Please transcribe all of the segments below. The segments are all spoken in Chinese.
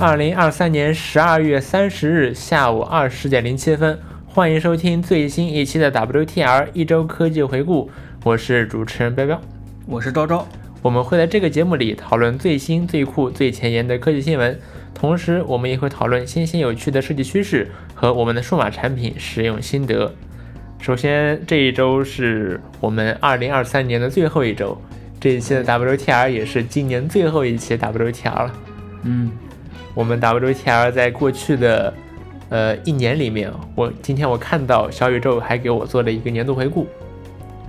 二零二三年十二月三十日下午二十点零七分，欢迎收听最新一期的 WTR 一周科技回顾。我是主持人彪彪，我是昭昭。我们会在这个节目里讨论最新、最酷、最前沿的科技新闻，同时我们也会讨论新鲜有趣的设计趋势和我们的数码产品使用心得。首先，这一周是我们二零二三年的最后一周。这一期的 WTR 也是今年最后一期 WTR 了。嗯，我们 WTR 在过去的呃一年里面，我今天我看到小宇宙还给我做了一个年度回顾，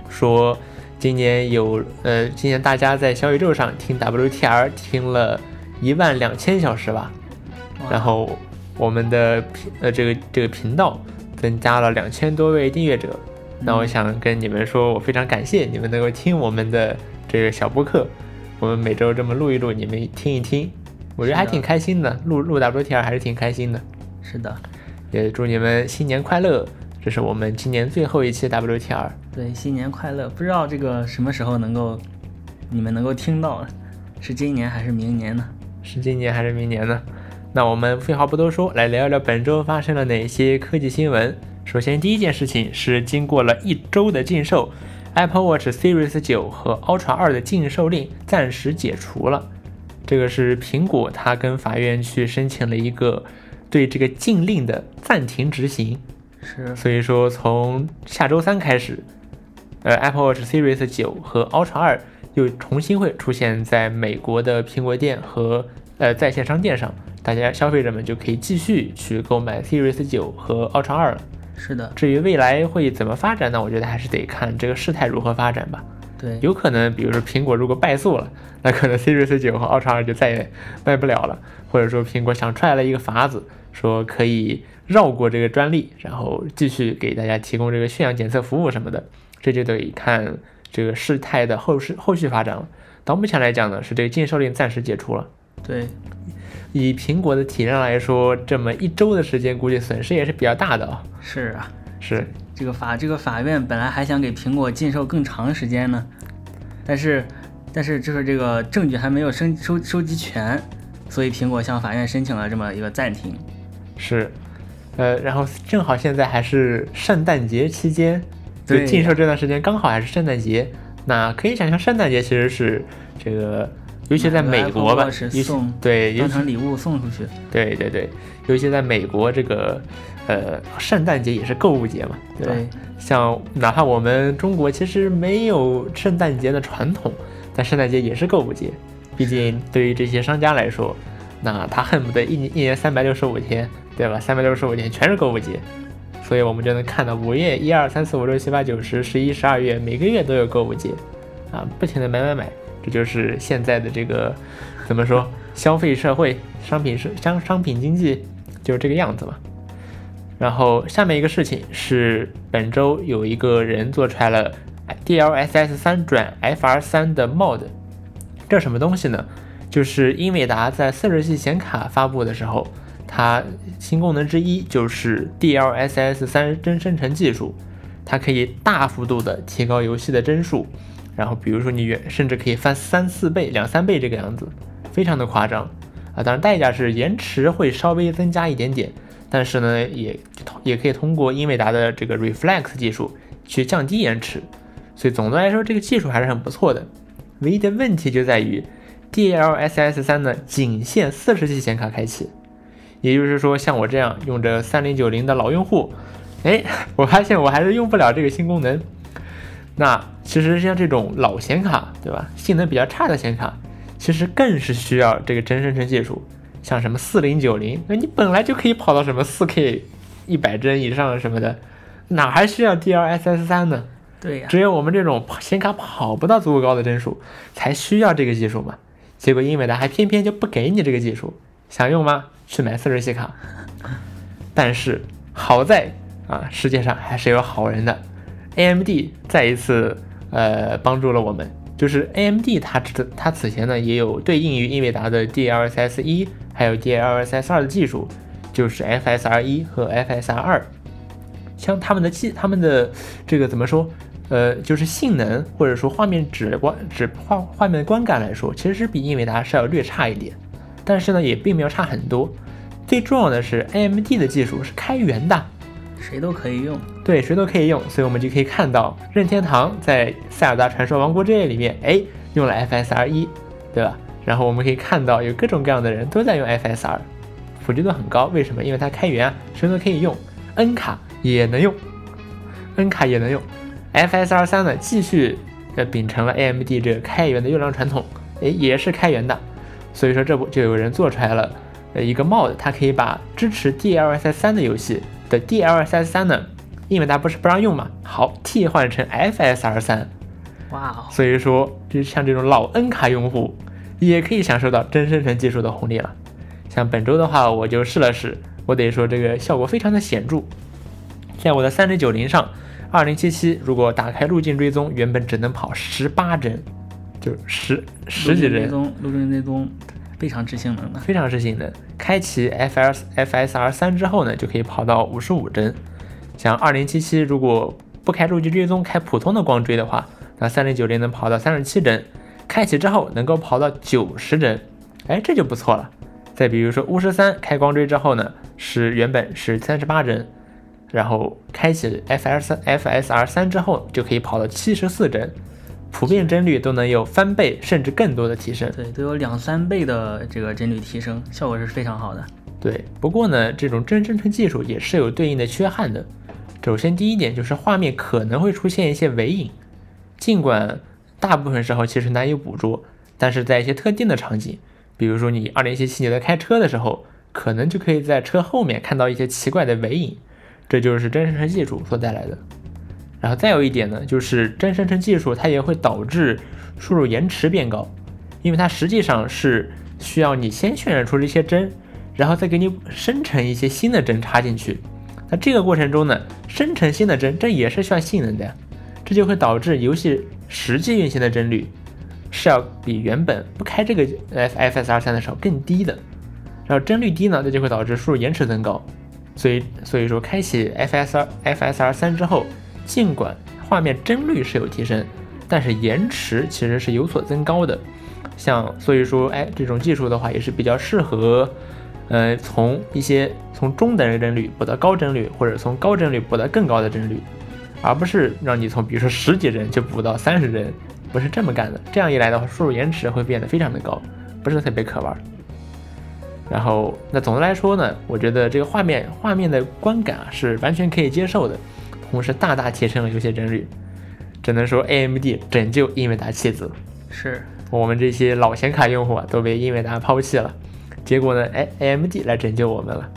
说今年有呃今年大家在小宇宙上听 WTR 听了一万两千小时吧，然后我们的频呃这个这个频道增加了两千多位订阅者。那我想跟你们说，我非常感谢你们能够听我们的。这个小播客，我们每周这么录一录，你们听一听，我觉得还挺开心的。录录 WTR 还是挺开心的。是的，也祝你们新年快乐。这是我们今年最后一期 WTR。对，新年快乐！不知道这个什么时候能够，你们能够听到，是今年还是明年呢？是今年还是明年呢？那我们废话不多说，来聊聊本周发生了哪些科技新闻。首先，第一件事情是经过了一周的禁售。Apple Watch Series 九和 Ultra 二的禁售令暂时解除了，这个是苹果，它跟法院去申请了一个对这个禁令的暂停执行。是，所以说从下周三开始，呃，Apple Watch Series 九和 Ultra 二又重新会出现在美国的苹果店和呃在线商店上，大家消费者们就可以继续去购买 Series 九和 Ultra 二了。是的，至于未来会怎么发展呢？我觉得还是得看这个事态如何发展吧。对，有可能，比如说苹果如果败诉了，那可能 Series 九和 Ultra 二就再也卖不了了。或者说苹果想出来了一个法子，说可以绕过这个专利，然后继续给大家提供这个血氧检测服务什么的，这就得看这个事态的后事后续发展了。到目前来讲呢，是这个禁售令暂时解除了。对。以苹果的体量来说，这么一周的时间，估计损失也是比较大的啊。是啊，是这个法这个法院本来还想给苹果禁售更长时间呢，但是但是就是这个证据还没有收收收集全，所以苹果向法院申请了这么一个暂停。是，呃，然后正好现在还是圣诞节期间，就禁售这段时间刚好还是圣诞节，那可以想象圣诞节其实是这个。尤其在美国吧，送对当成礼物送出去。对对对，尤其在美国这个呃圣诞节也是购物节嘛，对吧？像哪怕我们中国其实没有圣诞节的传统，但圣诞节也是购物节。毕竟对于这些商家来说，那他恨不得一年一年三百六十五天，对吧？三百六十五天全是购物节，所以我们就能看到五月一二三四五六七八九十十一十二月每个月都有购物节啊，不停的买买买。这就是现在的这个怎么说？消费社会、商品是商商品经济就是这个样子嘛。然后下面一个事情是，本周有一个人做出来了 DLSS 三转 FR 三的 mod，这什么东西呢？就是英伟达在四十系显卡发布的时候，它新功能之一就是 DLSS 三帧生成技术，它可以大幅度的提高游戏的帧数。然后，比如说你远甚至可以翻三四倍、两三倍这个样子，非常的夸张啊！当然代价是延迟会稍微增加一点点，但是呢，也也可以通过英伟达的这个 Reflex 技术去降低延迟。所以总的来说，这个技术还是很不错的。唯一的问题就在于 DLSS 三呢，仅限四十 G 显卡开启，也就是说，像我这样用着三零九零的老用户，哎，我发现我还是用不了这个新功能。那其实像这种老显卡，对吧？性能比较差的显卡，其实更是需要这个真生成技术。像什么四零九零，那你本来就可以跑到什么四 K 一百帧以上什么的，哪还需要 DLSS 三呢？对呀，只有我们这种显卡跑不到足够高的帧数，才需要这个技术嘛。结果英伟达还偏偏就不给你这个技术，想用吗？去买四十系卡。但是好在啊，世界上还是有好人的。AMD 再一次呃帮助了我们，就是 AMD 它此它此前呢也有对应于英伟达的 DLSS 一还有 DLSS 二的技术，就是 FSR 一和 FSR 二，像他们的技他们的这个怎么说呃就是性能或者说画面直观直画画面的观感来说，其实是比英伟达是要略差一点，但是呢也并没有差很多。最重要的是 AMD 的技术是开源的，谁都可以用。对，谁都可以用，所以我们就可以看到任天堂在《塞尔达传说：王国之泪》里面，哎，用了 FSR 一，对吧？然后我们可以看到有各种各样的人都在用 FSR，普及度很高。为什么？因为它开源啊，谁都可以用，N 卡也能用，N 卡也能用。FSR 三呢，继续呃秉承了 AMD 这个开源的优良传统，哎，也是开源的。所以说这不就有人做出来了呃一个 mod，它可以把支持 DLSS 三的游戏的 DLSS 三呢，因为它不是不让用嘛，好替换成 FSR 三。哇哦！所以说，就像这种老 N 卡用户。也可以享受到真生成技术的红利了。像本周的话，我就试了试，我得说这个效果非常的显著。在我的三零九零上，二零七七如果打开路径追踪，原本只能跑十八帧，就十十几帧。路径追踪非常吃性能的，非常吃性能。开启 F S F S R 三之后呢，就可以跑到五十五帧。像二零七七如果不开路径追踪，开普通的光追的话，那三零九零能跑到三十七帧。开启之后能够跑到九十帧，哎，这就不错了。再比如说巫师三开光追之后呢，是原本是三十八帧，然后开启 F S F S R 三之后就可以跑到七十四帧，普遍帧率都能有翻倍甚至更多的提升。对，都有两三倍的这个帧率提升，效果是非常好的。对，不过呢，这种真生成技术也是有对应的缺憾的。首先第一点就是画面可能会出现一些尾影，尽管。大部分时候其实难以捕捉，但是在一些特定的场景，比如说你二零七七年在开车的时候，可能就可以在车后面看到一些奇怪的尾影，这就是真生成技术所带来的。然后再有一点呢，就是真生成技术它也会导致输入延迟变高，因为它实际上是需要你先渲染出这些帧，然后再给你生成一些新的帧插进去。那这个过程中呢，生成新的帧，这也是需要性能的，这就会导致游戏。实际运行的帧率是要比原本不开这个 F F S R 三的时候更低的，然后帧率低呢，这就会导致输入延迟增高，所以所以说开启 F S R F S R 三之后，尽管画面帧率是有提升，但是延迟其实是有所增高的。像所以说，哎，这种技术的话也是比较适合，呃，从一些从中等帧率补到高帧率，或者从高帧率补到更高的帧率。而不是让你从比如说十几帧就补到三十帧，不是这么干的。这样一来的话，输入延迟会变得非常的高，不是特别可玩。然后，那总的来说呢，我觉得这个画面画面的观感啊是完全可以接受的，同时大大提升了游戏帧率。只能说 AMD 拯救英伟达弃子，是我们这些老显卡用户啊都被英伟达抛弃了。结果呢，哎，AMD 来拯救我们了，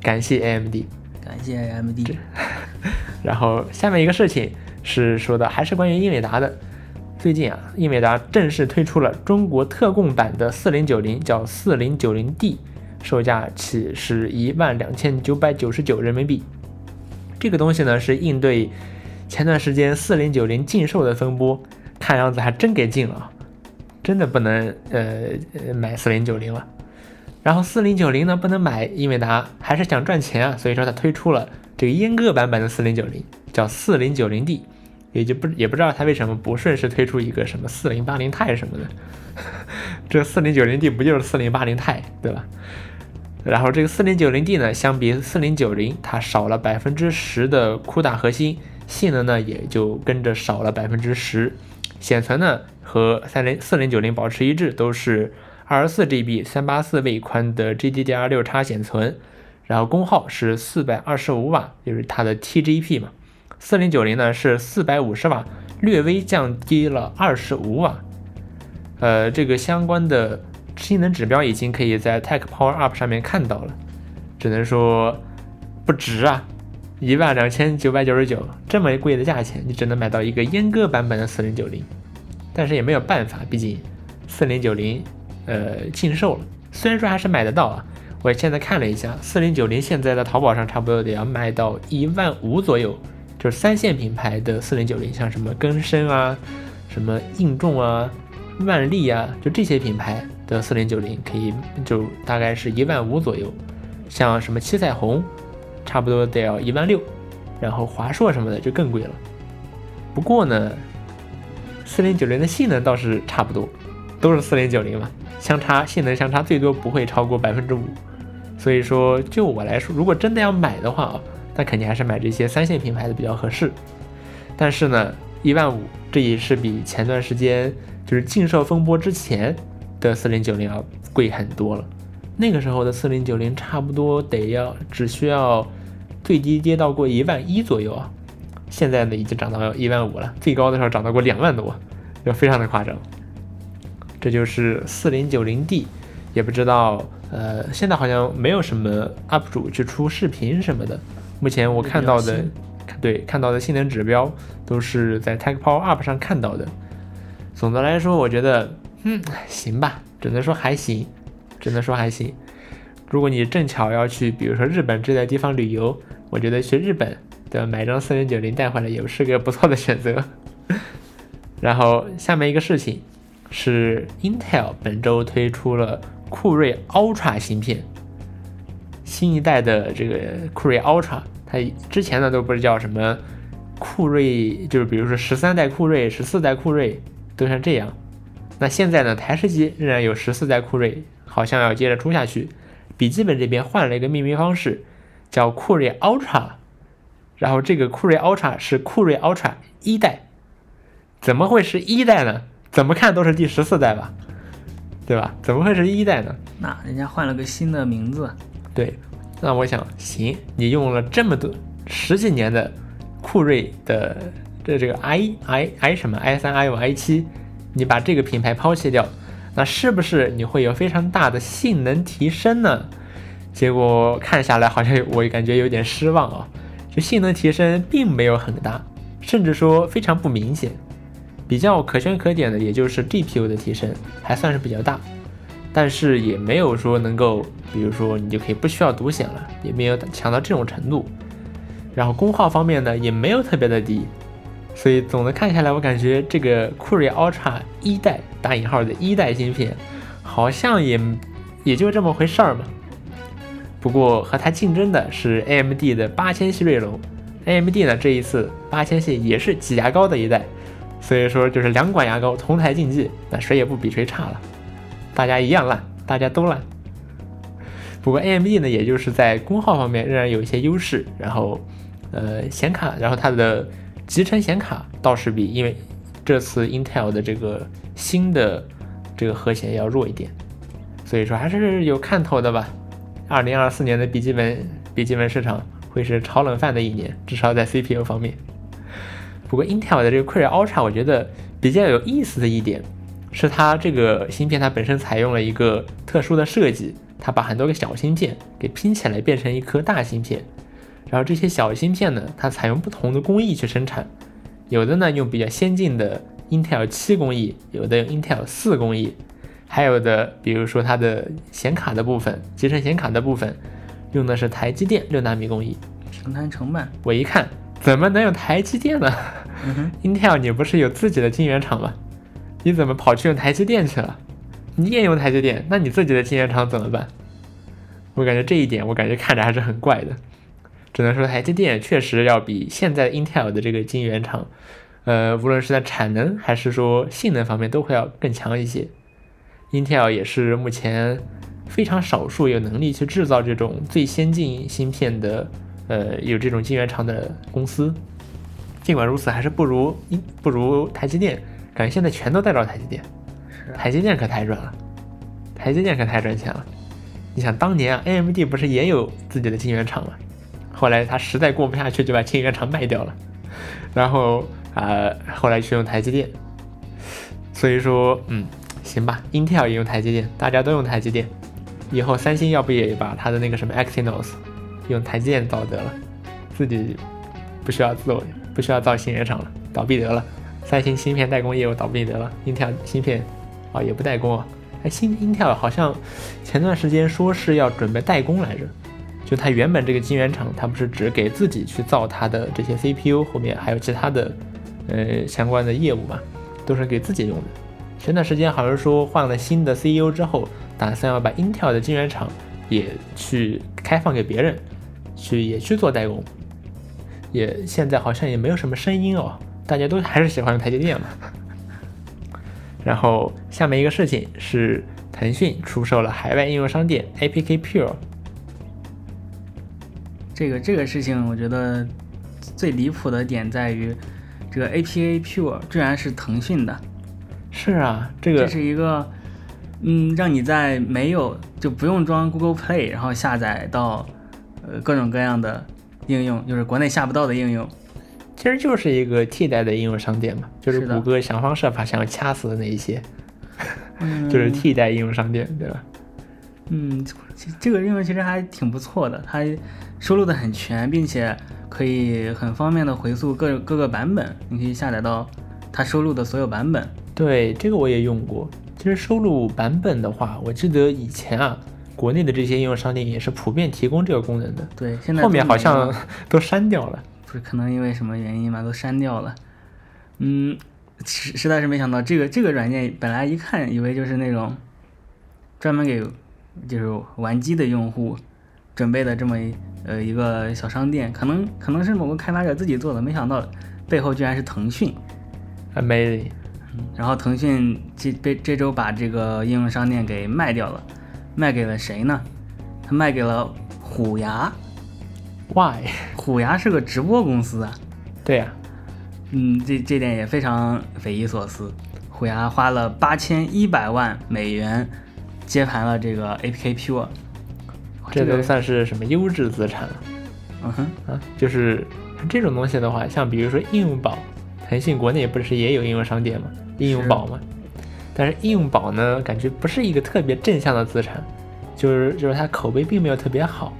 感谢 AMD，感谢 AMD。然后下面一个事情是说的，还是关于英伟达的。最近啊，英伟达正式推出了中国特供版的四零九零，叫四零九零 D，售价起是一万两千九百九十九人民币。这个东西呢，是应对前段时间四零九零禁售的风波，看样子还真给禁了，真的不能呃买四零九零了。然后四零九零呢不能买，英伟达还是想赚钱啊，所以说它推出了。这个阉割版本的四零九零叫四零九零 D，也就不也不知道它为什么不顺势推出一个什么四零八零钛什么的。这四零九零 D 不就是四零八零钛对吧？然后这个四零九零 D 呢，相比四零九零，它少了百分之十的 CUDA 核心，性能呢也就跟着少了百分之十。显存呢和三零四零九零保持一致，都是二十四 GB 三八四位宽的 GDDR 六叉显存。然后功耗是四百二十五瓦，就是它的 TGP 嘛。四零九零呢是四百五十瓦，略微降低了二十五瓦。呃，这个相关的性能指标已经可以在 Tech Power Up 上面看到了，只能说不值啊，一万两千九百九十九这么贵的价钱，你只能买到一个阉割版本的四零九零。但是也没有办法，毕竟四零九零呃禁售了，虽然说还是买得到啊。我现在看了一下，四零九零现在在淘宝上差不多得要卖到一万五左右，就是三线品牌的四零九零，像什么根深啊、什么硬重啊、万利啊，就这些品牌的四零九零可以就大概是一万五左右，像什么七彩虹，差不多得要一万六，然后华硕什么的就更贵了。不过呢，四零九零的性能倒是差不多，都是四零九零嘛，相差性能相差最多不会超过百分之五。所以说，就我来说，如果真的要买的话啊，那肯定还是买这些三线品牌的比较合适。但是呢，一万五，这也是比前段时间就是禁售风波之前的四零九零要贵很多了。那个时候的四零九零差不多得要只需要最低跌到过一万一左右啊，现在呢已经涨到一万五了，最高的时候涨到过两万多，就非常的夸张。这就是四零九零 D，也不知道。呃，现在好像没有什么 UP 主去出视频什么的。目前我看到的，对看到的性能指标都是在 Tech Power Up 上看到的。总的来说，我觉得，嗯，行吧，只能说还行，只能说还行。如果你正巧要去，比如说日本这类地方旅游，我觉得去日本的买张四零九零带回来也是个不错的选择。然后下面一个事情是 Intel 本周推出了。酷睿 Ultra 芯片，新一代的这个酷睿 Ultra，它之前呢都不是叫什么酷睿，就是比如说十三代酷睿、十四代酷睿都像这样。那现在呢，台式机仍然有十四代酷睿，好像要接着出下去。笔记本这边换了一个命名方式，叫酷睿 Ultra，然后这个酷睿 Ultra 是酷睿 Ultra 一代，怎么会是一代呢？怎么看都是第十四代吧。对吧？怎么会是一代呢？那人家换了个新的名字。对，那我想，行，你用了这么多十几年的酷睿的这这个 i i i 什么 i 三 i 五 i 七，你把这个品牌抛弃掉，那是不是你会有非常大的性能提升呢？结果看下来，好像我感觉有点失望啊，就性能提升并没有很大，甚至说非常不明显。比较可圈可点的，也就是 GPU 的提升还算是比较大，但是也没有说能够，比如说你就可以不需要独显了，也没有强到这种程度。然后功耗方面呢，也没有特别的低，所以总的看下来，我感觉这个酷睿 Ultra 一代打引号的一代芯片，好像也也就这么回事儿嘛。不过和它竞争的是 AMD 的八千系锐龙，AMD 呢这一次八千系也是挤牙膏的一代。所以说就是两管牙膏同台竞技，那谁也不比谁差了，大家一样烂，大家都烂。不过 AMD 呢，也就是在功耗方面仍然有一些优势，然后呃显卡，然后它的集成显卡倒是比因为这次 Intel 的这个新的这个核显要弱一点，所以说还是有看头的吧。二零二四年的笔记本笔记本市场会是炒冷饭的一年，至少在 CPU 方面。不过，Intel 的这个酷睿 Ultra，我觉得比较有意思的一点是，它这个芯片它本身采用了一个特殊的设计，它把很多个小芯片给拼起来变成一颗大芯片。然后这些小芯片呢，它采用不同的工艺去生产，有的呢用比较先进的 Intel 七工艺，有的用 Intel 四工艺，还有的比如说它的显卡的部分，集成显卡的部分用的是台积电六纳米工艺。平摊成本，我一看。怎么能有台积电呢？Intel 你不是有自己的晶圆厂吗？你怎么跑去用台积电去了？你也用台积电，那你自己的晶圆厂怎么办？我感觉这一点，我感觉看着还是很怪的。只能说台积电确实要比现在 Intel 的这个晶圆厂，呃，无论是在产能还是说性能方面，都会要更强一些。Intel 也是目前非常少数有能力去制造这种最先进芯片的。呃，有这种晶圆厂的公司，尽管如此，还是不如不如台积电。感觉现在全都带着台积电，台积电可太赚了，台积电可太赚钱了。你想当年啊，AMD 不是也有自己的晶圆厂吗？后来他实在过不下去，就把晶圆厂卖掉了，然后啊，后来去用台积电。所以说，嗯，行吧，Intel 也用台积电，大家都用台积电。以后三星要不也把他的那个什么 Exynos？用台积电造得了，自己不需要做，不需要造芯片厂了，倒闭得了。三星芯片代工业务倒闭得了，Intel 芯片啊也不代工啊。哎，新 Intel 好像前段时间说是要准备代工来着，就它原本这个晶圆厂，它不是只给自己去造它的这些 CPU，后面还有其他的呃相关的业务嘛，都是给自己用的。前段时间好像说换了新的 CEO 之后，打算要把 Intel 的晶圆厂也去开放给别人。去也去做代工，也现在好像也没有什么声音哦，大家都还是喜欢用台积电嘛。然后下面一个事情是腾讯出售了海外应用商店 APK Pure。这个这个事情，我觉得最离谱的点在于，这个 APA Pure 居然是腾讯的。是啊，这个这是一个，嗯，让你在没有就不用装 Google Play，然后下载到呃各种各样的应用，就是国内下不到的应用。其实就是一个替代的应用商店嘛，就是谷歌想方设法想要掐死的那一些，就是替代应用商店，对吧？嗯，这个应用其实还挺不错的，它收录的很全，并且可以很方便的回溯各各个版本，你可以下载到它收录的所有版本。对，这个我也用过。其实收录版本的话，我记得以前啊，国内的这些应用商店也是普遍提供这个功能的。对，现在后面好像都删掉了。不是可能因为什么原因吧，都删掉了。嗯，实实在是没想到，这个这个软件本来一看以为就是那种专门给就是玩机的用户准备的这么呃一个小商店，可能可能是某个开发者自己做的，没想到背后居然是腾讯。Amazing。然后腾讯这被这周把这个应用商店给卖掉了，卖给了谁呢？他卖给了虎牙。Why？虎牙是个直播公司啊。对呀。嗯，这这点也非常匪夷所思。虎牙花了八千一百万美元接盘了这个 APK Pure，这都算是什么优质资产了？嗯哼，啊，就是这种东西的话，像比如说应用宝，腾讯国内不是也有应用商店吗？应用宝嘛。但是应用宝呢，感觉不是一个特别正向的资产，就是就是它口碑并没有特别好，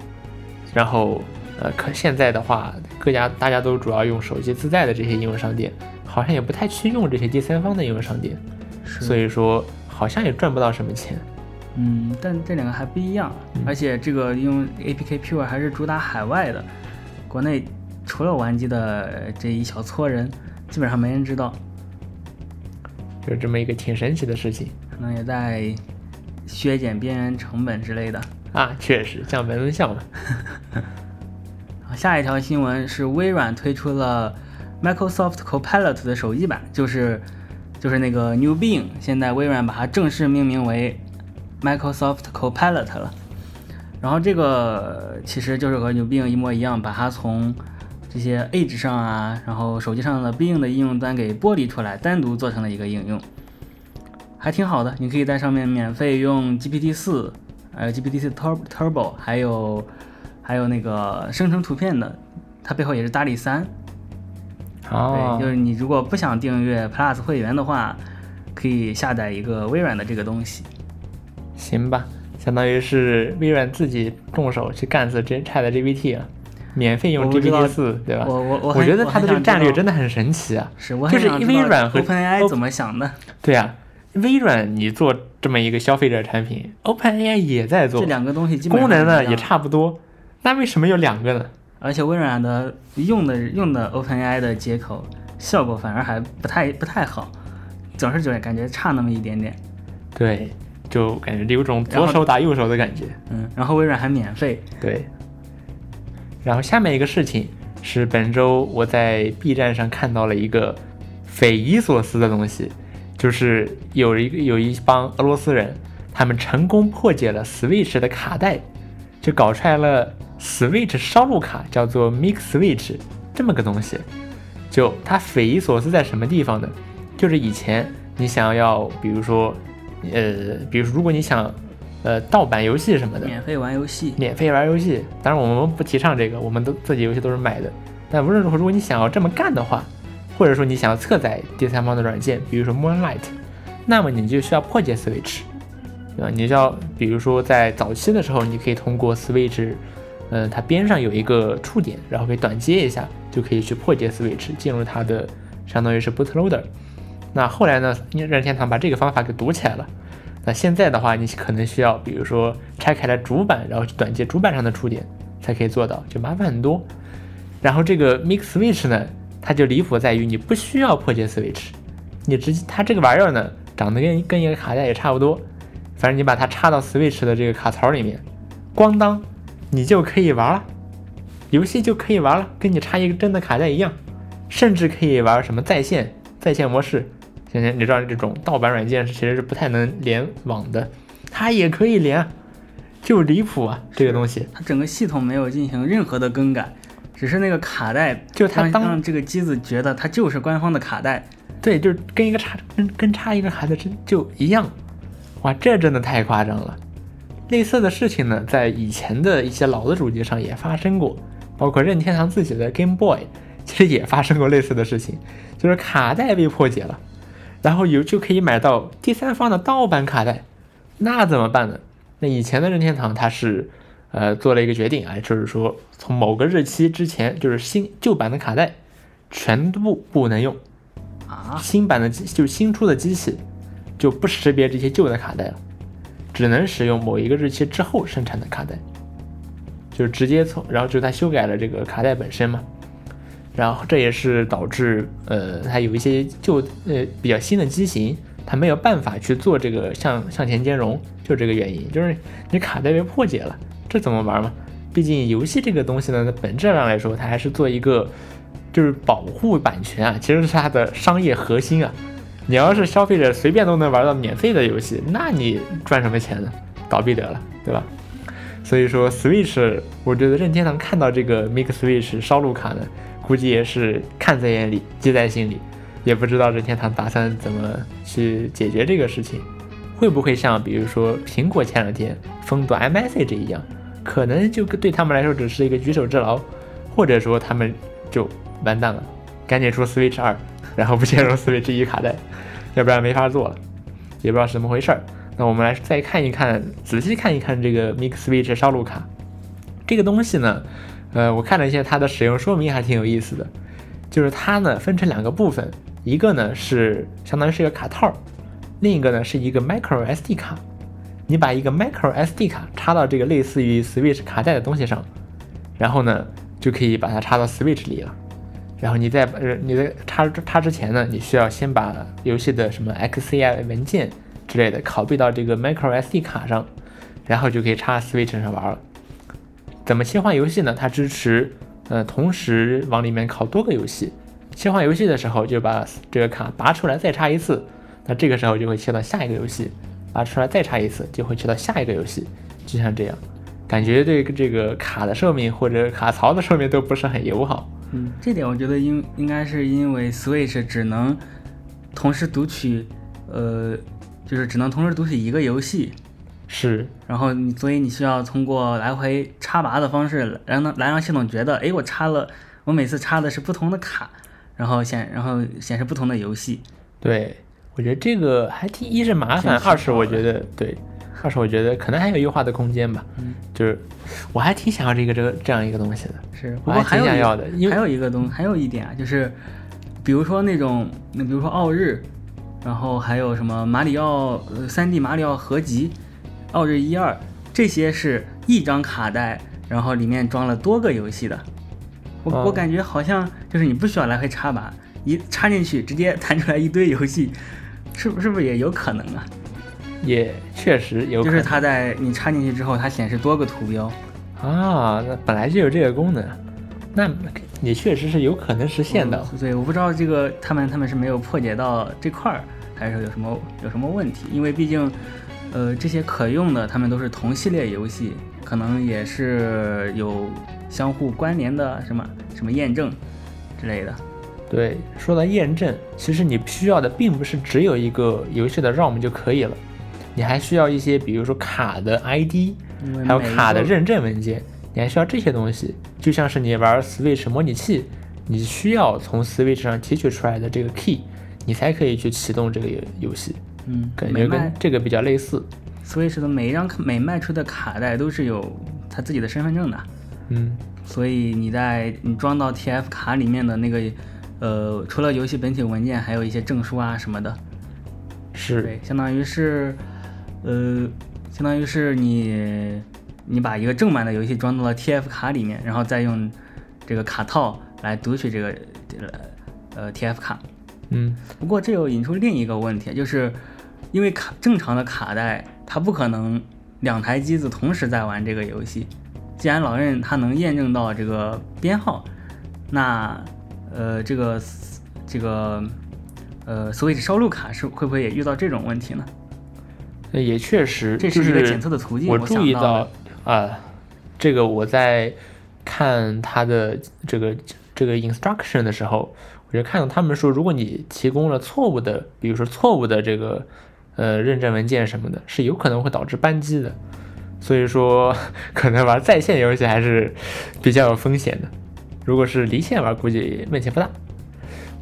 然后。呃，可现在的话，各家大家都主要用手机自带的这些应用商店，好像也不太去用这些第三方的应用商店，所以说好像也赚不到什么钱。嗯，但这两个还不一样，而且这个用 APK Pure 还是主打海外的，国内除了玩机的这一小撮人，基本上没人知道。就这么一个挺神奇的事情，可能也在削减边缘成本之类的啊，确实降本增效嘛。下一条新闻是微软推出了 Microsoft Copilot 的手机版，就是就是那个 New Bing，现在微软把它正式命名为 Microsoft Copilot 了。然后这个其实就是和 New Bing 一模一样，把它从这些 Edge 上啊，然后手机上的 Bing 的应用端给剥离出来，单独做成了一个应用，还挺好的。你可以在上面免费用 GPT 四，还有 GPT 四 Turbo，还有。还有那个生成图片的，它背后也是大力三。哦，就是你如果不想订阅 Plus 会员的话，可以下载一个微软的这个东西。行吧，相当于是微软自己动手去干死这 ChatGPT 了，免费用 GPT 四，对吧？我我我我觉得它的这个战略真的很神奇啊。是，我就是微软和 OpenAI 怎么想的？对啊，微软你做这么一个消费者产品，OpenAI 也在做，这两个东西功能呢也差不多。那为什么有两个呢？而且微软的用的用的 OpenAI 的接口效果反而还不太不太好，总是觉得感觉差那么一点点。对，就感觉有种左手打右手的感觉。嗯，然后微软还免费。对。然后下面一个事情是本周我在 B 站上看到了一个匪夷所思的东西，就是有一个有一帮俄罗斯人，他们成功破解了 Switch 的卡带，就搞出来了。Switch 烧录卡叫做 Mix Switch，这么个东西，就它匪夷所思在什么地方呢？就是以前你想要，比如说，呃，比如说如果你想，呃，盗版游戏什么的，免费玩游戏，免费玩游戏，当然我们不提倡这个，我们都自己游戏都是买的。但无论如何，如果你想要这么干的话，或者说你想要侧载第三方的软件，比如说 Moonlight，那么你就需要破解 Switch，对吧？你就要，比如说在早期的时候，你可以通过 Switch。呃，它边上有一个触点，然后可以短接一下，就可以去破解 Switch，进入它的相当于是 bootloader。那后来呢，任天堂把这个方法给堵起来了。那现在的话，你可能需要，比如说拆开了主板，然后去短接主板上的触点，才可以做到，就麻烦很多。然后这个 Mix Switch 呢，它就离谱在于你不需要破解 Switch，你直接它这个玩意儿呢，长得跟跟一个卡带也差不多，反正你把它插到 Switch 的这个卡槽里面，咣当。你就可以玩了，游戏就可以玩了，跟你插一个真的卡带一样，甚至可以玩什么在线在线模式，现在你知道这种盗版软件是其实是不太能联网的，它也可以连，就离谱啊！这个东西，它整个系统没有进行任何的更改，只是那个卡带，就它当让这个机子觉得它就是官方的卡带，对，就是跟一个插跟跟插一个卡带真就一样，哇，这真的太夸张了。类似的事情呢，在以前的一些老的主机上也发生过，包括任天堂自己的 Game Boy，其实也发生过类似的事情，就是卡带被破解了，然后有就可以买到第三方的盗版卡带，那怎么办呢？那以前的任天堂它是，呃，做了一个决定啊，就是说从某个日期之前，就是新旧版的卡带全部不能用。啊，新版的机就是新出的机器就不识别这些旧的卡带了。只能使用某一个日期之后生产的卡带，就直接从，然后就他修改了这个卡带本身嘛，然后这也是导致呃，它有一些旧呃比较新的机型，它没有办法去做这个向向前兼容，就这个原因，就是你卡带被破解了，这怎么玩嘛？毕竟游戏这个东西呢，本质上来说，它还是做一个就是保护版权啊，其实是它的商业核心啊。你要是消费者随便都能玩到免费的游戏，那你赚什么钱呢？倒闭得了，对吧？所以说，Switch，我觉得任天堂看到这个 Mix Switch 烧录卡呢，估计也是看在眼里，记在心里，也不知道任天堂打算怎么去解决这个事情，会不会像比如说苹果前两天封堵 iMessage 一样，可能就对他们来说只是一个举手之劳，或者说他们就完蛋了，赶紧出 Switch 二。然后不兼容 Switch 一卡带，要不然没法做了，也不知道是怎么回事儿。那我们来再看一看，仔细看一看这个 Mix Switch 烧录卡这个东西呢，呃，我看了一下它的使用说明，还挺有意思的。就是它呢分成两个部分，一个呢是相当于是一个卡套，另一个呢是一个 Micro SD 卡。你把一个 Micro SD 卡插到这个类似于 Switch 卡带的东西上，然后呢就可以把它插到 Switch 里了。然后你在呃你在插插之前呢，你需要先把游戏的什么 XCI 文件之类的拷贝到这个 Micro SD 卡上，然后就可以插 Switch 上玩了。怎么切换游戏呢？它支持呃同时往里面拷多个游戏。切换游戏的时候就把这个卡拔出来再插一次，那这个时候就会切到下一个游戏，拔出来再插一次就会切到下一个游戏，就像这样。感觉对这个卡的寿命或者卡槽的寿命都不是很友好。嗯，这点我觉得应应该是因为 Switch 只能同时读取，呃，就是只能同时读取一个游戏，是。然后你所以你需要通过来回插拔的方式，让来让系统觉得，哎，我插了，我每次插的是不同的卡，然后显然后显示不同的游戏。对，我觉得这个还挺一是麻烦，二是我觉得对。二是我觉得可能还有优化的空间吧，嗯，就是我还挺想要这个这个这样一个东西的，是，我还挺想要的。还有一个东，还有一点啊，就是比如说那种，那比如说奥日，然后还有什么马里奥三 D 马里奥合集，奥瑞一二，这些是一张卡带，然后里面装了多个游戏的。我我感觉好像就是你不需要来回插拔，一插进去直接弹出来一堆游戏，是不是不是也有可能啊？也确实有，就是它在你插进去之后，它显示多个图标啊，那本来就有这个功能，那也确实是有可能实现的。对，我不知道这个他们他们是没有破解到这块儿，还是有什么有什么问题？因为毕竟，呃，这些可用的他们都是同系列游戏，可能也是有相互关联的什么什么验证之类的。对，说到验证，其实你需要的并不是只有一个游戏的 ROM 就可以了。你还需要一些，比如说卡的 ID，还有卡的认证文件，你还需要这些东西。就像是你玩 Switch 模拟器，你需要从 Switch 上提取出来的这个 key，你才可以去启动这个游戏。嗯，感觉跟这个比较类似。Switch 的每一张每卖出的卡带都是有它自己的身份证的。嗯，所以你在你装到 TF 卡里面的那个，呃，除了游戏本体文件，还有一些证书啊什么的。是，对，相当于是。呃，相当于是你，你把一个正版的游戏装到了 TF 卡里面，然后再用这个卡套来读取这个呃 TF 卡。嗯，不过这又引出另一个问题，就是因为卡正常的卡带它不可能两台机子同时在玩这个游戏。既然老任他能验证到这个编号，那呃这个这个呃，Switch 烧录卡是会不会也遇到这种问题呢？也确实，这是一个检测的途径。我注意到啊，这个我在看他的这个这个 instruction 的时候，我就看到他们说，如果你提供了错误的，比如说错误的这个呃认证文件什么的，是有可能会导致扳机的。所以说，可能玩在线游戏还是比较有风险的。如果是离线玩，估计问题不大。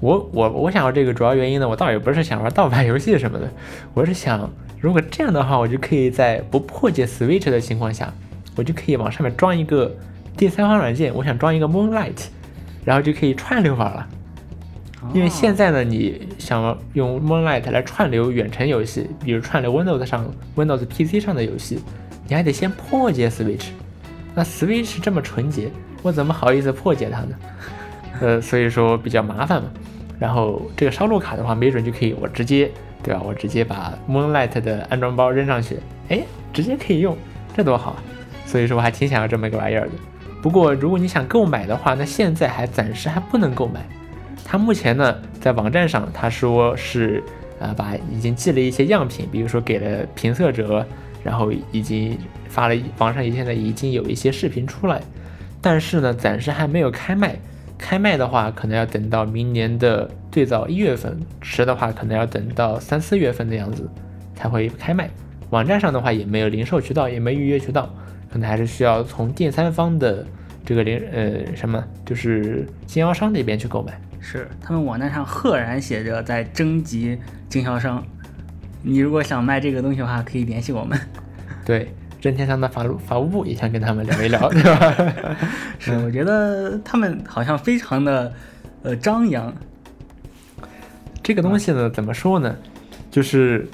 我我我想要这个主要原因呢，我倒也不是想玩盗版游戏什么的，我是想，如果这样的话，我就可以在不破解 Switch 的情况下，我就可以往上面装一个第三方软件，我想装一个 Moonlight，然后就可以串流玩了。因为现在呢，你想用 Moonlight 来串流远程游戏，比如串流 Windows 上 Windows PC 上的游戏，你还得先破解 Switch。那 Switch 这么纯洁，我怎么好意思破解它呢？呃，所以说比较麻烦嘛。然后这个烧录卡的话，没准就可以我直接，对吧？我直接把 Moonlight 的安装包扔上去，哎，直接可以用，这多好啊！所以说我还挺想要这么一个玩意儿的。不过如果你想购买的话，那现在还暂时还不能购买。他目前呢，在网站上他说是，呃，把已经寄了一些样品，比如说给了评测者，然后已经发了网上也现在已经有一些视频出来，但是呢，暂时还没有开卖。开卖的话，可能要等到明年的最早一月份；迟的话，可能要等到三四月份的样子才会开卖。网站上的话，也没有零售渠道，也没预约渠道，可能还是需要从第三方的这个零呃什么，就是经销商那边去购买。是，他们网站上赫然写着在征集经销商。你如果想卖这个东西的话，可以联系我们。对。任天堂的法务法务部也想跟他们聊一聊，对吧？是，我觉得他们好像非常的呃张扬。这个东西呢，怎么说呢？就是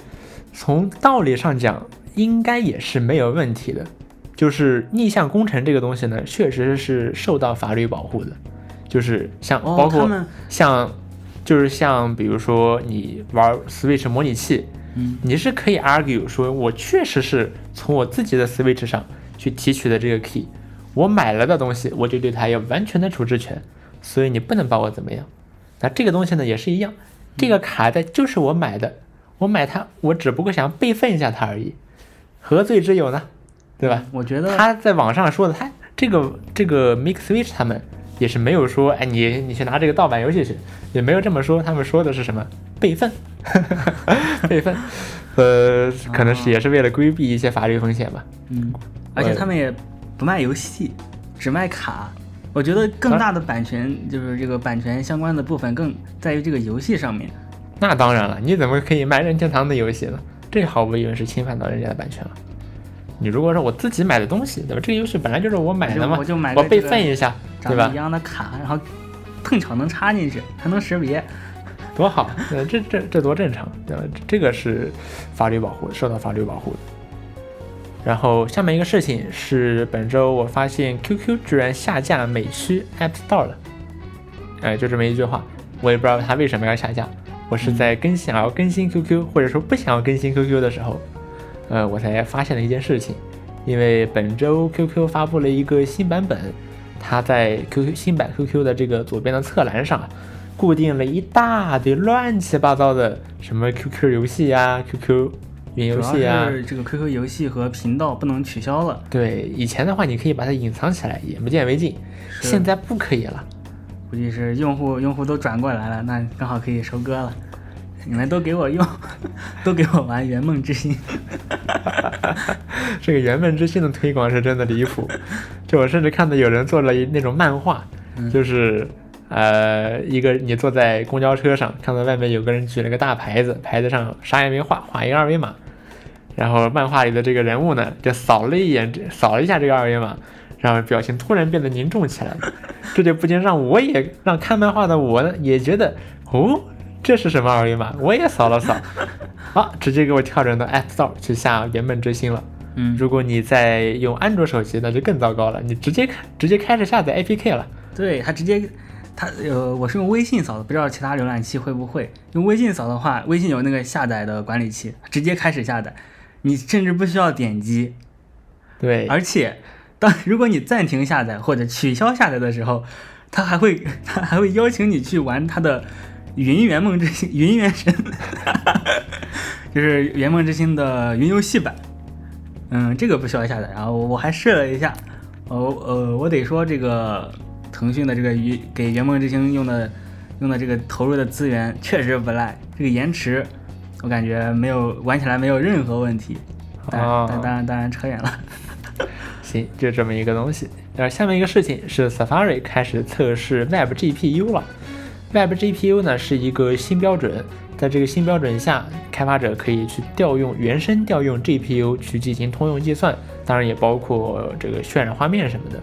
从道理上讲，应该也是没有问题的。就是逆向工程这个东西呢，确实是受到法律保护的。就是像包括像，就是像比如说你玩 Switch 模拟器。你是可以 argue 说，我确实是从我自己的 Switch 上去提取的这个 key，我买了的东西，我就对它有完全的处置权，所以你不能把我怎么样。那这个东西呢也是一样，这个卡带就是我买的，我买它，我只不过想备份一下它而已，何罪之有呢？对吧？我觉得他在网上说的，他这个这个 Mix Switch 他们也是没有说，哎，你你去拿这个盗版游戏去，也没有这么说，他们说的是什么备份。备份，呃，可能是也是为了规避一些法律风险吧。嗯，而且他们也不卖游戏，只卖卡。我觉得更大的版权就是这个版权相关的部分更在于这个游戏上面。那当然了，你怎么可以卖任天堂的游戏呢？这毫无疑问是侵犯到人家的版权了。你如果说我自己买的东西，对吧？这个游戏本来就是我买的嘛，我就买我备份一下，对吧？一样的卡，然后碰巧能插进去，还能识别。多好，呃，这这这多正常，对吧？这个是法律保护，受到法律保护的。然后下面一个事情是，本周我发现 QQ 居然下架美区 App Store 了，哎，就这么一句话，我也不知道它为什么要下架。我是在更想要更新 QQ，或者说不想要更新 QQ 的时候，呃，我才发现了一件事情，因为本周 QQ 发布了一个新版本，它在 QQ 新版 QQ 的这个左边的侧栏上。固定了一大堆乱七八糟的什么 QQ 游戏呀、QQ 云游戏啊，这个 QQ 游戏和频道不能取消了。对，以前的话你可以把它隐藏起来，眼不见为净，现在不可以了。估计是用户用户都转过来了，那刚好可以收割了。你们都给我用，都给我玩《圆梦之星》。这个《圆梦之星》的推广是真的离谱，就我甚至看到有人做了那种漫画，就是。呃，一个你坐在公交车上，看到外面有个人举了个大牌子，牌子上啥也没画，画一个二维码。然后漫画里的这个人物呢，就扫了一眼，扫了一下这个二维码，然后表情突然变得凝重起来。这就不禁让我也让看漫画的我呢，也觉得哦，这是什么二维码？我也扫了扫，啊，直接给我跳转到 App Store 去下《圆梦之星》了。嗯，如果你在用安卓手机，那就更糟糕了，你直接开直接开始下载 APK 了。对，它直接。它呃，我是用微信扫的，不知道其他浏览器会不会用微信扫的话，微信有那个下载的管理器，直接开始下载，你甚至不需要点击。对，而且当如果你暂停下载或者取消下载的时候，它还会 它还会邀请你去玩它的云圆梦之星云原神，就是圆梦之星的云游戏版。嗯，这个不需要下载。然后我还试了一下，哦呃，我得说这个腾讯的这个云给圆梦之星用的用的这个投入的资源确实不赖，这个延迟我感觉没有玩起来没有任何问题。但但当然当然扯远了。行，就这么一个东西。然后下面一个事情是 Safari 开始测试 Web GPU 了。Web GPU 呢是一个新标准，在这个新标准下，开发者可以去调用原生调用 GPU 去进行通用计算，当然也包括这个渲染画面什么的。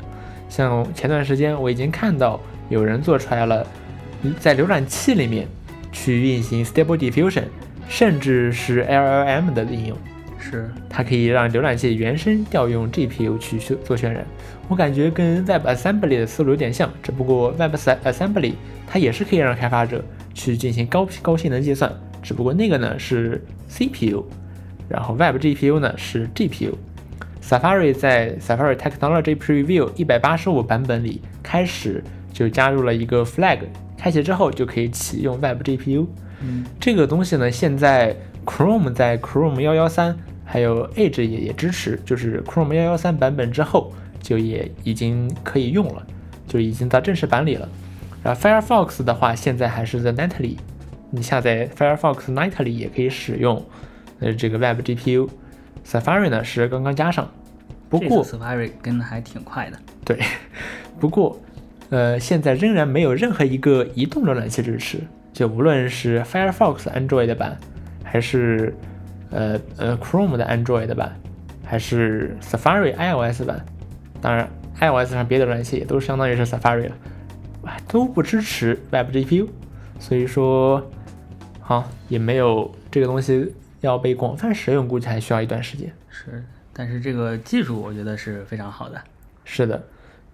像前段时间我已经看到有人做出来了，在浏览器里面去运行 Stable Diffusion，甚至是 LLM 的应用。是，它可以让浏览器原生调用 GPU 去做渲染。我感觉跟 WebAssembly 的思路有点像，只不过 WebAssembly 它也是可以让开发者去进行高高性能计算，只不过那个呢是 CPU，然后 Web GPU 呢是 GPU。Safari 在 Safari Technology Preview 一百八十五版本里开始就加入了一个 flag，开启之后就可以启用 Web GPU。嗯，这个东西呢，现在 Chrome 在 Chrome 幺幺三。还有 Edge 也也支持，就是 Chrome 幺幺三版本之后就也已经可以用了，就已经到正式版里了。然后 Firefox 的话，现在还是在 Nightly，你下载 Firefox Nightly 也可以使用呃这个 Web GPU。Safari 呢是刚刚加上，不过 Safari 跟的还挺快的。对，不过呃现在仍然没有任何一个移动浏览器支持，就无论是 Firefox Android 版还是呃呃，Chrome 的 Android 版，还是 Safari iOS 版，当然 iOS 上别的浏览器也都相当于是 Safari 了，都不支持 Web GPU，所以说，好也没有这个东西要被广泛使用，估计还需要一段时间。是，但是这个技术我觉得是非常好的。是的，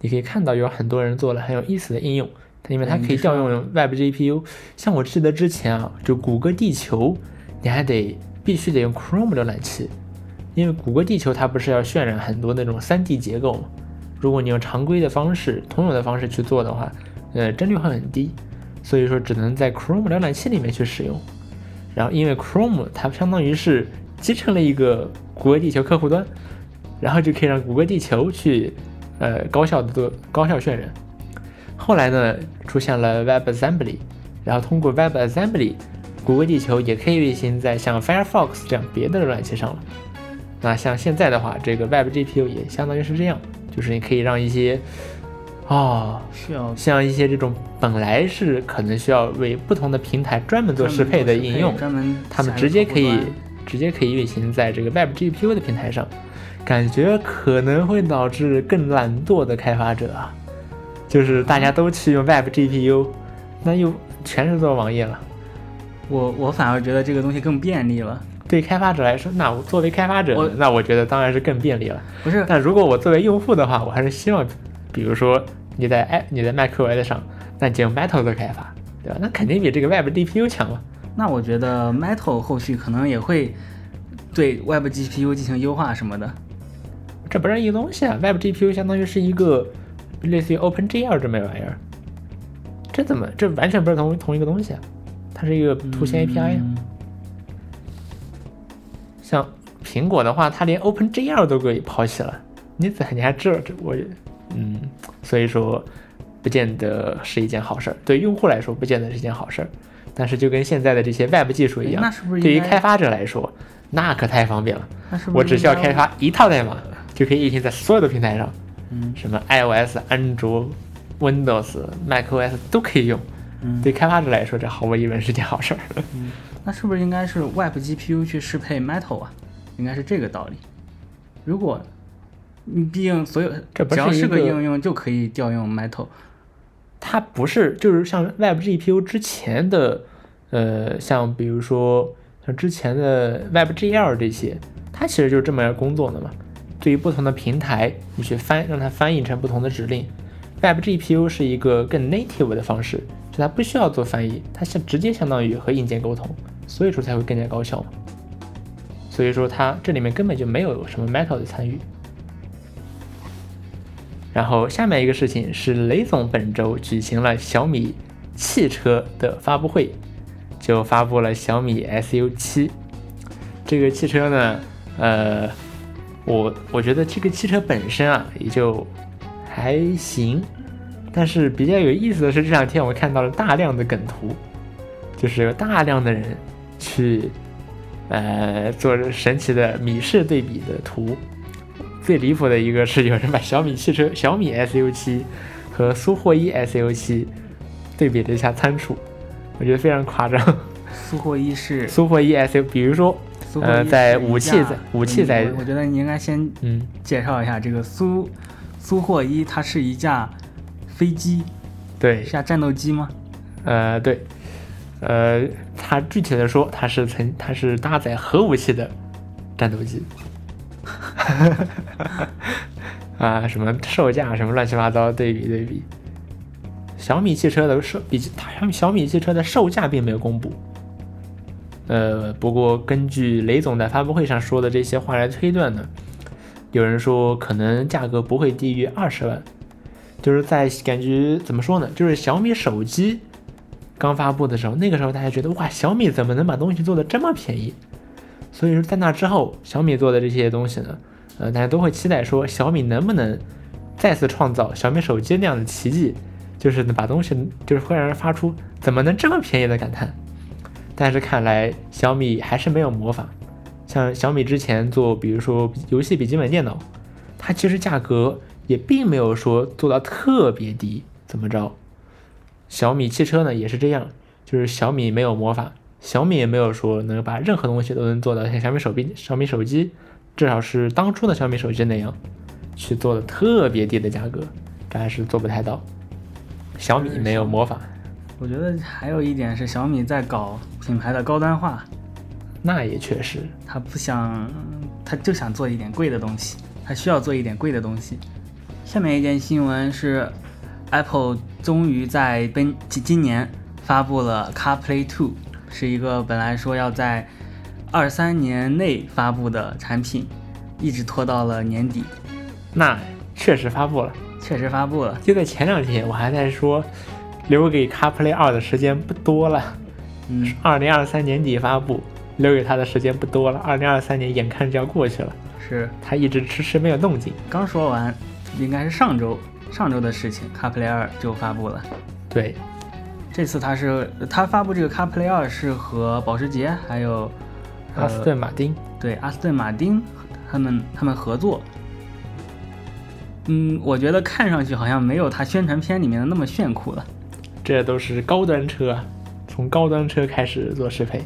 你可以看到有很多人做了很有意思的应用，因为它可以调用 Web GPU。像我记得之前啊，就谷歌地球，你还得。必须得用 Chrome 浏览器，因为谷歌地球它不是要渲染很多那种 3D 结构吗？如果你用常规的方式、通用的方式去做的话，呃，帧率会很低，所以说只能在 Chrome 浏览器里面去使用。然后因为 Chrome 它相当于是集成了一个谷歌地球客户端，然后就可以让谷歌地球去呃高效的做高效渲染。后来呢，出现了 WebAssembly，然后通过 WebAssembly。谷歌地球也可以运行在像 Firefox 这样别的浏览器上了。那像现在的话，这个 Web GPU 也相当于是这样，就是你可以让一些，哦，需要像一些这种本来是可能需要为不同的平台专门做适配的应用，专门他们直接可以直接可以运行在这个 Web GPU 的平台上，感觉可能会导致更懒惰的开发者啊，就是大家都去用 Web GPU，那又全是做网页了。我我反而觉得这个东西更便利了。对开发者来说，那我作为开发者，那我觉得当然是更便利了。不是，但如果我作为用户的话，我还是希望，比如说你在哎你在 macOS 上，那你用 Metal 做开发，对吧？那肯定比这个 Web GPU 强嘛。那我觉得 Metal 后续可能也会对 Web GPU 进行优化什么的。这不是一个东西啊，Web GPU 相当于是一个类似于 OpenGL 这么玩意儿，这怎么这完全不是同同一个东西啊？它是一个图形 API，像苹果的话，它连 OpenGL 都可以抛弃了，你咋你还这这我，嗯，所以说不见得是一件好事儿，对用户来说不见得是一件好事儿，但是就跟现在的这些 Web 技术一样，对于开发者来说，那可太方便了，我只需要开发一套代码就可以运行在所有的平台上，嗯，什么 iOS、安卓、Windows、macOS 都可以用。对开发者来说，这毫无疑问是件好事儿。嗯，那是不是应该是 Web GPU 去适配 Metal 啊？应该是这个道理。如果，你毕竟所有只要是个应用就可以调用 Metal，它不是就是像 Web GPU 之前的，呃，像比如说像之前的 WebGL 这些，它其实就是这么样工作的嘛。对于不同的平台，你去翻让它翻译成不同的指令。Web GPU 是一个更 native 的方式。就它不需要做翻译，它相直接相当于和硬件沟通，所以说才会更加高效嘛。所以说它这里面根本就没有什么 Metal 的参与。然后下面一个事情是雷总本周举行了小米汽车的发布会，就发布了小米 SU 七。这个汽车呢，呃，我我觉得这个汽车本身啊，也就还行。但是比较有意思的是，这两天我看到了大量的梗图，就是有大量的人去，呃，做神奇的米式对比的图。最离谱的一个是，有人把小米汽车小米 SU 七和苏霍伊 SU 七对比了一下参数，我觉得非常夸张。苏霍伊是 苏霍伊 SU，比如说。呃，在武器在武器在，我觉得你应该先嗯介绍一下这个苏苏霍伊，它是一架飞机，对，是架战斗机吗？呃，对，呃，它具体的说，它是曾它是搭载核武器的战斗机，啊，什么售价什么乱七八糟对比对比，小米汽车的售比它小米汽车的售价并没有公布。呃，不过根据雷总在发布会上说的这些话来推断呢，有人说可能价格不会低于二十万，就是在感觉怎么说呢？就是小米手机刚发布的时候，那个时候大家觉得哇，小米怎么能把东西做的这么便宜？所以说在那之后，小米做的这些东西呢，呃，大家都会期待说小米能不能再次创造小米手机那样的奇迹，就是把东西就是会让人发出怎么能这么便宜的感叹。但是看来小米还是没有模仿，像小米之前做，比如说游戏笔记本电脑，它其实价格也并没有说做到特别低，怎么着？小米汽车呢也是这样，就是小米没有魔法，小米也没有说能把任何东西都能做到像小米手臂、小米手机，至少是当初的小米手机那样去做的特别低的价格，这还是做不太到。小米没有魔法。我觉得还有一点是小米在搞品牌的高端化，那也确实，他不想，他就想做一点贵的东西，他需要做一点贵的东西。下面一件新闻是，Apple 终于在本今今年发布了 CarPlay 2，是一个本来说要在二三年内发布的产品，一直拖到了年底。那确实发布了，确实发布了。就在前两天，我还在说。留给 CarPlay 二的时间不多了，嗯，二零二三年底发布，留给他的时间不多了。二零二三年眼看就要过去了，是他一直迟迟没有动静。刚说完，应该是上周上周的事情，CarPlay 二就发布了。对，这次他是他发布这个 CarPlay 二是和保时捷还有阿斯顿马丁，对阿斯顿马丁他们他们合作。嗯，我觉得看上去好像没有他宣传片里面的那么炫酷了。这都是高端车，从高端车开始做适配。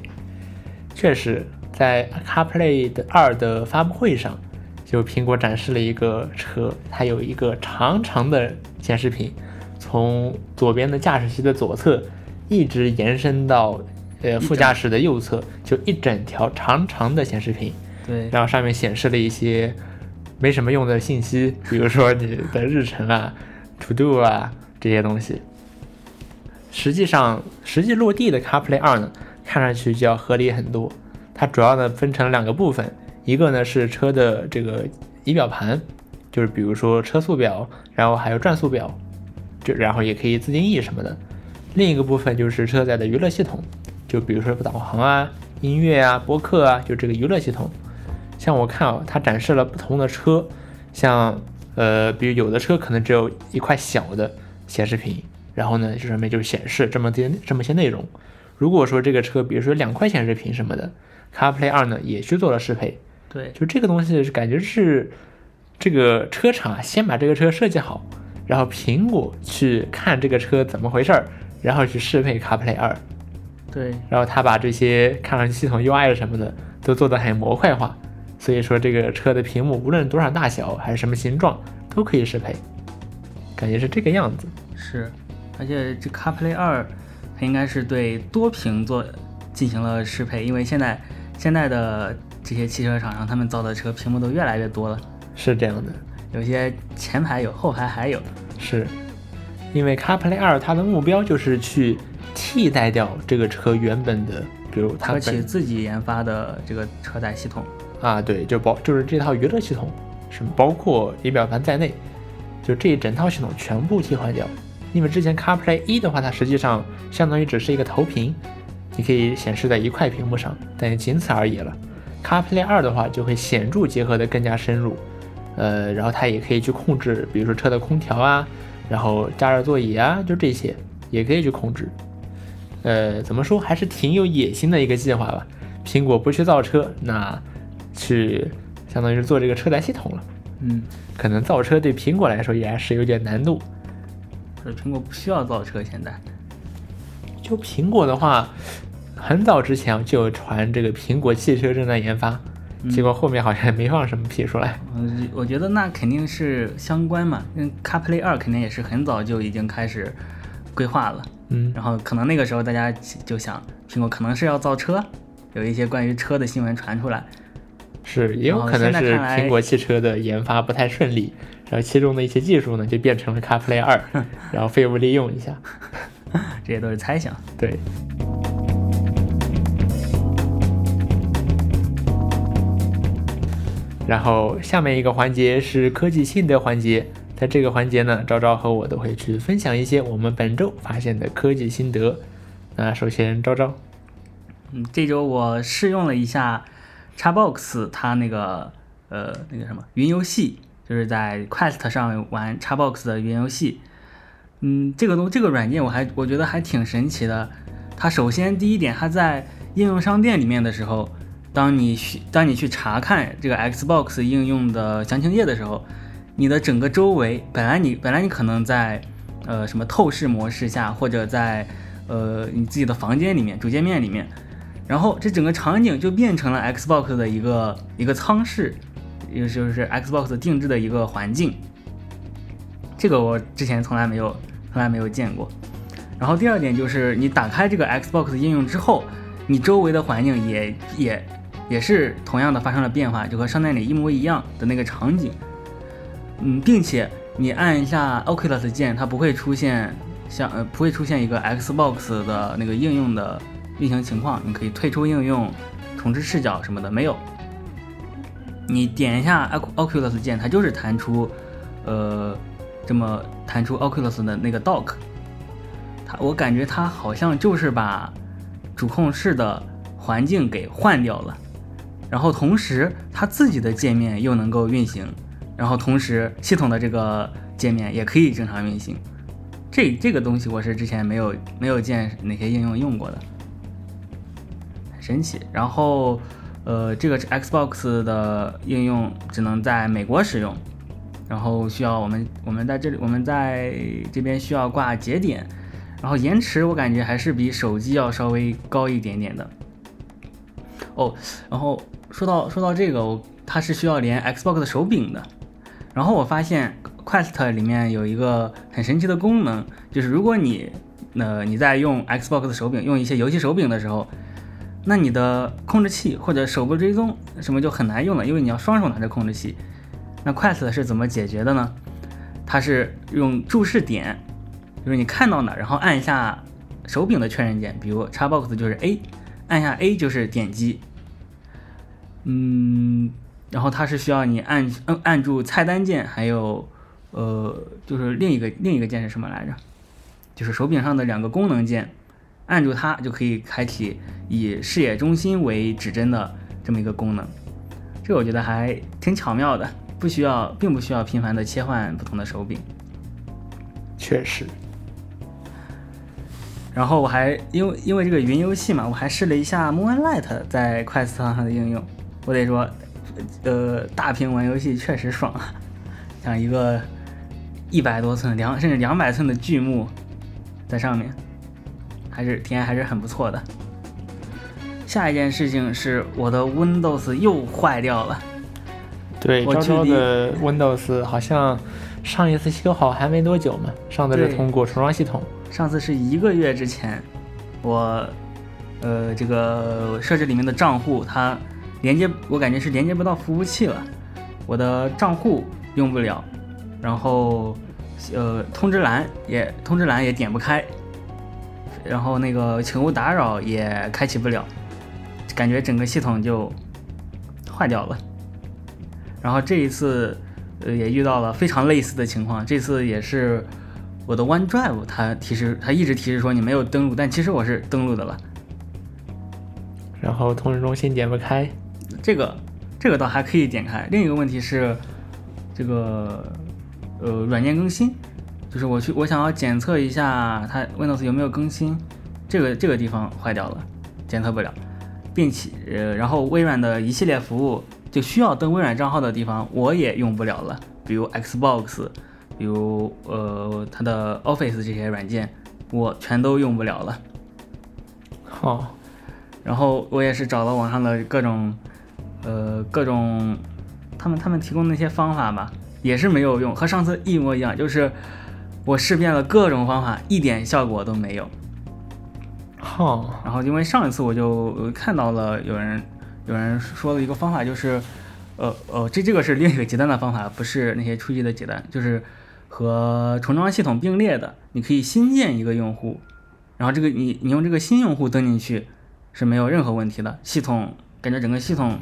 确实，在 CarPlay 的二的发布会上，就苹果展示了一个车，它有一个长长的显示屏，从左边的驾驶席的左侧一直延伸到呃副驾驶的右侧，就一整条长长的显示屏。对，然后上面显示了一些没什么用的信息，比如说你的日程啊、To Do 啊这些东西。实际上，实际落地的 CarPlay 二呢，看上去就要合理很多。它主要呢分成两个部分，一个呢是车的这个仪表盘，就是比如说车速表，然后还有转速表，就然后也可以自定义什么的。另一个部分就是车载的娱乐系统，就比如说导航啊、音乐啊、播客啊，就这个娱乐系统。像我看啊，它展示了不同的车，像呃，比如有的车可能只有一块小的显示屏。然后呢，这上面就显示这么些这么些内容。如果说这个车，比如说两块显示屏什么的，CarPlay 二呢也去做了适配。对，就这个东西是感觉是这个车厂先把这个车设计好，然后苹果去看这个车怎么回事儿，然后去适配 CarPlay 二。对，然后他把这些看上去系统 UI 什么的都做得很模块化，所以说这个车的屏幕无论多少大小还是什么形状都可以适配，感觉是这个样子。是。而且这 CarPlay 二，它应该是对多屏做进行了适配，因为现在现在的这些汽车厂商他们造的车屏幕都越来越多了。是这样的，有些前排有，后排还有。是，因为 CarPlay 二它的目标就是去替代掉这个车原本的，比如它企自己研发的这个车载系统。啊，对，就包就是这套娱乐系统，是包括仪表盘在内，就这一整套系统全部替换掉。因为之前 CarPlay 一的话，它实际上相当于只是一个投屏，你可以显示在一块屏幕上，但也仅此而已了。CarPlay 二的话就会显著结合的更加深入，呃，然后它也可以去控制，比如说车的空调啊，然后加热座椅啊，就这些也可以去控制。呃，怎么说还是挺有野心的一个计划吧。苹果不去造车，那去相当于是做这个车载系统了。嗯，可能造车对苹果来说也还是有点难度。可是苹果不需要造车，现在。就苹果的话。很早之前就传这个苹果汽车正在研发，结果后面好像也没放什么屁出来。嗯，我觉得那肯定是相关嘛，跟 CarPlay 二肯定也是很早就已经开始规划了。嗯，然后可能那个时候大家就想，苹果可能是要造车，有一些关于车的新闻传出来。是，也有可能是苹果汽车的研发不太顺利，然后其中的一些技术呢就变成了 CarPlay 二，然后废物利用一下。这些都是猜想。对。然后下面一个环节是科技心得环节，在这个环节呢，昭昭和我都会去分享一些我们本周发现的科技心得。那首先，昭昭，嗯，这周我试用了一下 Xbox 它那个呃那个什么云游戏，就是在 Quest 上玩 Xbox 的云游戏。嗯，这个东这个软件我还我觉得还挺神奇的。它首先第一点，它在应用商店里面的时候。当你去当你去查看这个 Xbox 应用的详情页的时候，你的整个周围本来你本来你可能在呃什么透视模式下，或者在呃你自己的房间里面主界面里面，然后这整个场景就变成了 Xbox 的一个一个舱室，也就是 Xbox 定制的一个环境。这个我之前从来没有从来没有见过。然后第二点就是你打开这个 Xbox 应用之后，你周围的环境也也。也是同样的发生了变化，就和商店里一模一样的那个场景，嗯，并且你按一下 Oculus 键，它不会出现像呃不会出现一个 Xbox 的那个应用的运行情况，你可以退出应用、重置视角什么的没有。你点一下 Oculus 键，它就是弹出呃这么弹出 Oculus 的那个 Dock，它我感觉它好像就是把主控室的环境给换掉了。然后同时，它自己的界面又能够运行，然后同时系统的这个界面也可以正常运行。这这个东西我是之前没有没有见哪些应用用过的，很神奇。然后，呃，这个 Xbox 的应用只能在美国使用，然后需要我们我们在这里我们在这边需要挂节点，然后延迟我感觉还是比手机要稍微高一点点的。哦，然后。说到说到这个，我它是需要连 Xbox 的手柄的。然后我发现 Quest 里面有一个很神奇的功能，就是如果你呃你在用 Xbox 的手柄，用一些游戏手柄的时候，那你的控制器或者手部追踪什么就很难用了，因为你要双手拿着控制器。那 Quest 是怎么解决的呢？它是用注视点，就是你看到哪，然后按一下手柄的确认键，比如 Xbox 就是 A，按下 A 就是点击。嗯，然后它是需要你按按按住菜单键，还有呃，就是另一个另一个键是什么来着？就是手柄上的两个功能键，按住它就可以开启以视野中心为指针的这么一个功能。这个我觉得还挺巧妙的，不需要，并不需要频繁的切换不同的手柄。确实。然后我还因为因为这个云游戏嘛，我还试了一下 Moonlight 在快司上的应用。我得说，呃，大屏玩游戏确实爽啊！像一个一百多寸、两甚至两百寸的巨幕在上面，还是体验还是很不错的。下一件事情是我的 Windows 又坏掉了。对，昭昭的 Windows 好像上一次修好还没多久嘛，上次是通过重装系统。上次是一个月之前，我呃这个设置里面的账户它。连接我感觉是连接不到服务器了，我的账户用不了，然后呃通知栏也通知栏也点不开，然后那个请勿打扰也开启不了，感觉整个系统就坏掉了。然后这一次呃也遇到了非常类似的情况，这次也是我的 OneDrive 它提示它一直提示说你没有登录，但其实我是登录的了。然后通知中心点不开。这个这个倒还可以点开。另一个问题是，这个呃软件更新，就是我去我想要检测一下它 Windows 有没有更新，这个这个地方坏掉了，检测不了，并且呃然后微软的一系列服务就需要登微软账号的地方我也用不了了，比如 Xbox，比如呃它的 Office 这些软件我全都用不了了。好，然后我也是找了网上的各种。呃，各种他们他们提供那些方法吧，也是没有用，和上次一模一样。就是我试遍了各种方法，一点效果都没有。好，然后因为上一次我就看到了有人有人说了一个方法，就是呃呃，这这个是另一个极端的方法，不是那些初级的极端，就是和重装系统并列的。你可以新建一个用户，然后这个你你用这个新用户登进去是没有任何问题的，系统感觉整个系统。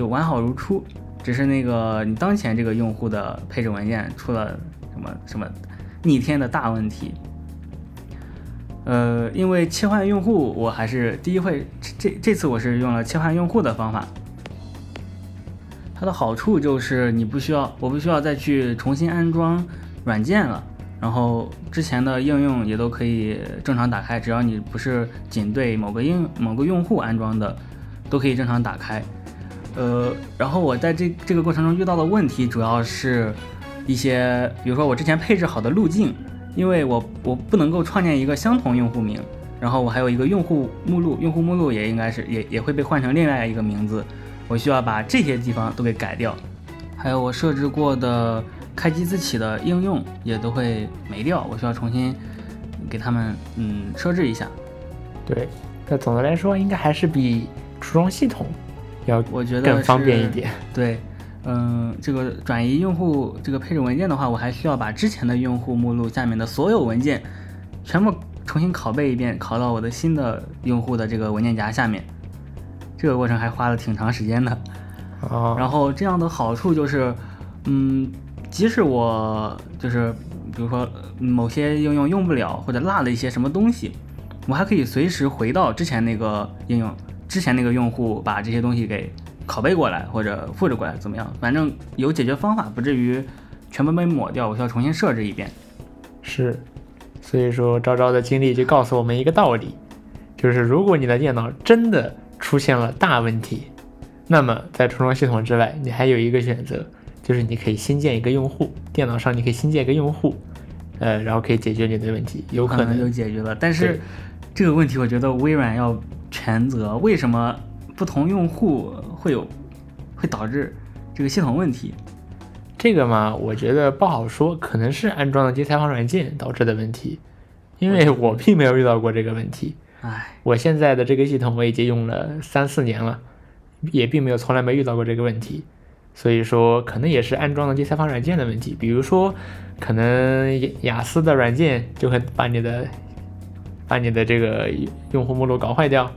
就完好如初，只是那个你当前这个用户的配置文件出了什么什么逆天的大问题。呃，因为切换用户，我还是第一回，这这次我是用了切换用户的方法。它的好处就是你不需要，我不需要再去重新安装软件了，然后之前的应用也都可以正常打开，只要你不是仅对某个应某个用户安装的，都可以正常打开。呃，然后我在这这个过程中遇到的问题，主要是一些，比如说我之前配置好的路径，因为我我不能够创建一个相同用户名，然后我还有一个用户目录，用户目录也应该是也也会被换成另外一个名字，我需要把这些地方都给改掉，还有我设置过的开机自启的应用也都会没掉，我需要重新给他们嗯设置一下。对，那总的来说，应该还是比初装系统。要我觉得更方便一点。对，嗯，这个转移用户这个配置文件的话，我还需要把之前的用户目录下面的所有文件全部重新拷贝一遍，拷到我的新的用户的这个文件夹下面。这个过程还花了挺长时间的。哦。然后这样的好处就是，嗯，即使我就是比如说某些应用用不了或者落了一些什么东西，我还可以随时回到之前那个应用。之前那个用户把这些东西给拷贝过来或者复制过来怎么样？反正有解决方法，不至于全部被抹掉。我需要重新设置一遍。是，所以说昭昭的经历就告诉我们一个道理，就是如果你的电脑真的出现了大问题，那么在重装系统之外，你还有一个选择，就是你可以新建一个用户，电脑上你可以新建一个用户，呃，然后可以解决你的问题，有可能就解决了。但是这个问题，我觉得微软要。全责为什么不同用户会有会导致这个系统问题？这个嘛，我觉得不好说，可能是安装的第三方软件导致的问题，因为我并没有遇到过这个问题。唉，我现在的这个系统我已经用了三四年了，也并没有从来没遇到过这个问题，所以说可能也是安装的第三方软件的问题。比如说，可能雅思的软件就会把你的。把你的这个用户目录搞坏掉，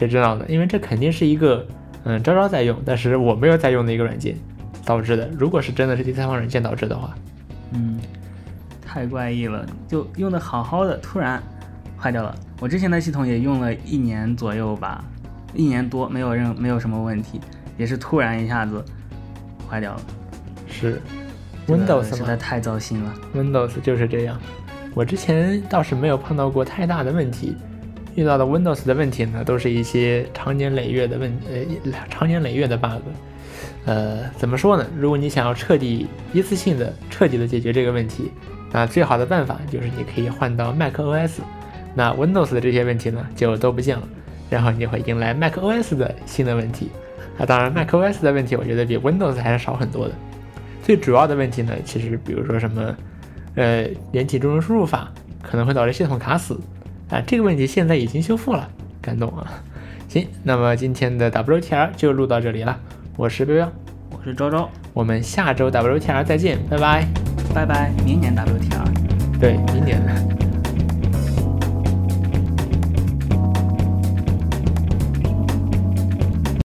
谁知道呢？因为这肯定是一个，嗯，昭昭在用，但是我没有在用的一个软件导致的。如果是真的是第三方软件导致的话，嗯，太怪异了，就用的好好的，突然坏掉了。我之前的系统也用了一年左右吧，一年多没有任没有什么问题，也是突然一下子坏掉了。是，Windows 实在太糟心了，Windows 就是这样。我之前倒是没有碰到过太大的问题，遇到的 Windows 的问题呢，都是一些长年累月的问，呃，长年累月的 bug。呃，怎么说呢？如果你想要彻底、一次性的、彻底的解决这个问题，那最好的办法就是你可以换到 macOS，那 Windows 的这些问题呢就都不见了，然后你会迎来 macOS 的新的问题。啊，当然 macOS 的问题我觉得比 Windows 还是少很多的。最主要的问题呢，其实比如说什么。呃，连体中文输入法可能会导致系统卡死，啊，这个问题现在已经修复了，感动啊！行，那么今天的 WTR 就录到这里了，我是彪彪，我是周周，我们下周 WTR 再见，拜拜，拜拜，明年 WTR，对，明年。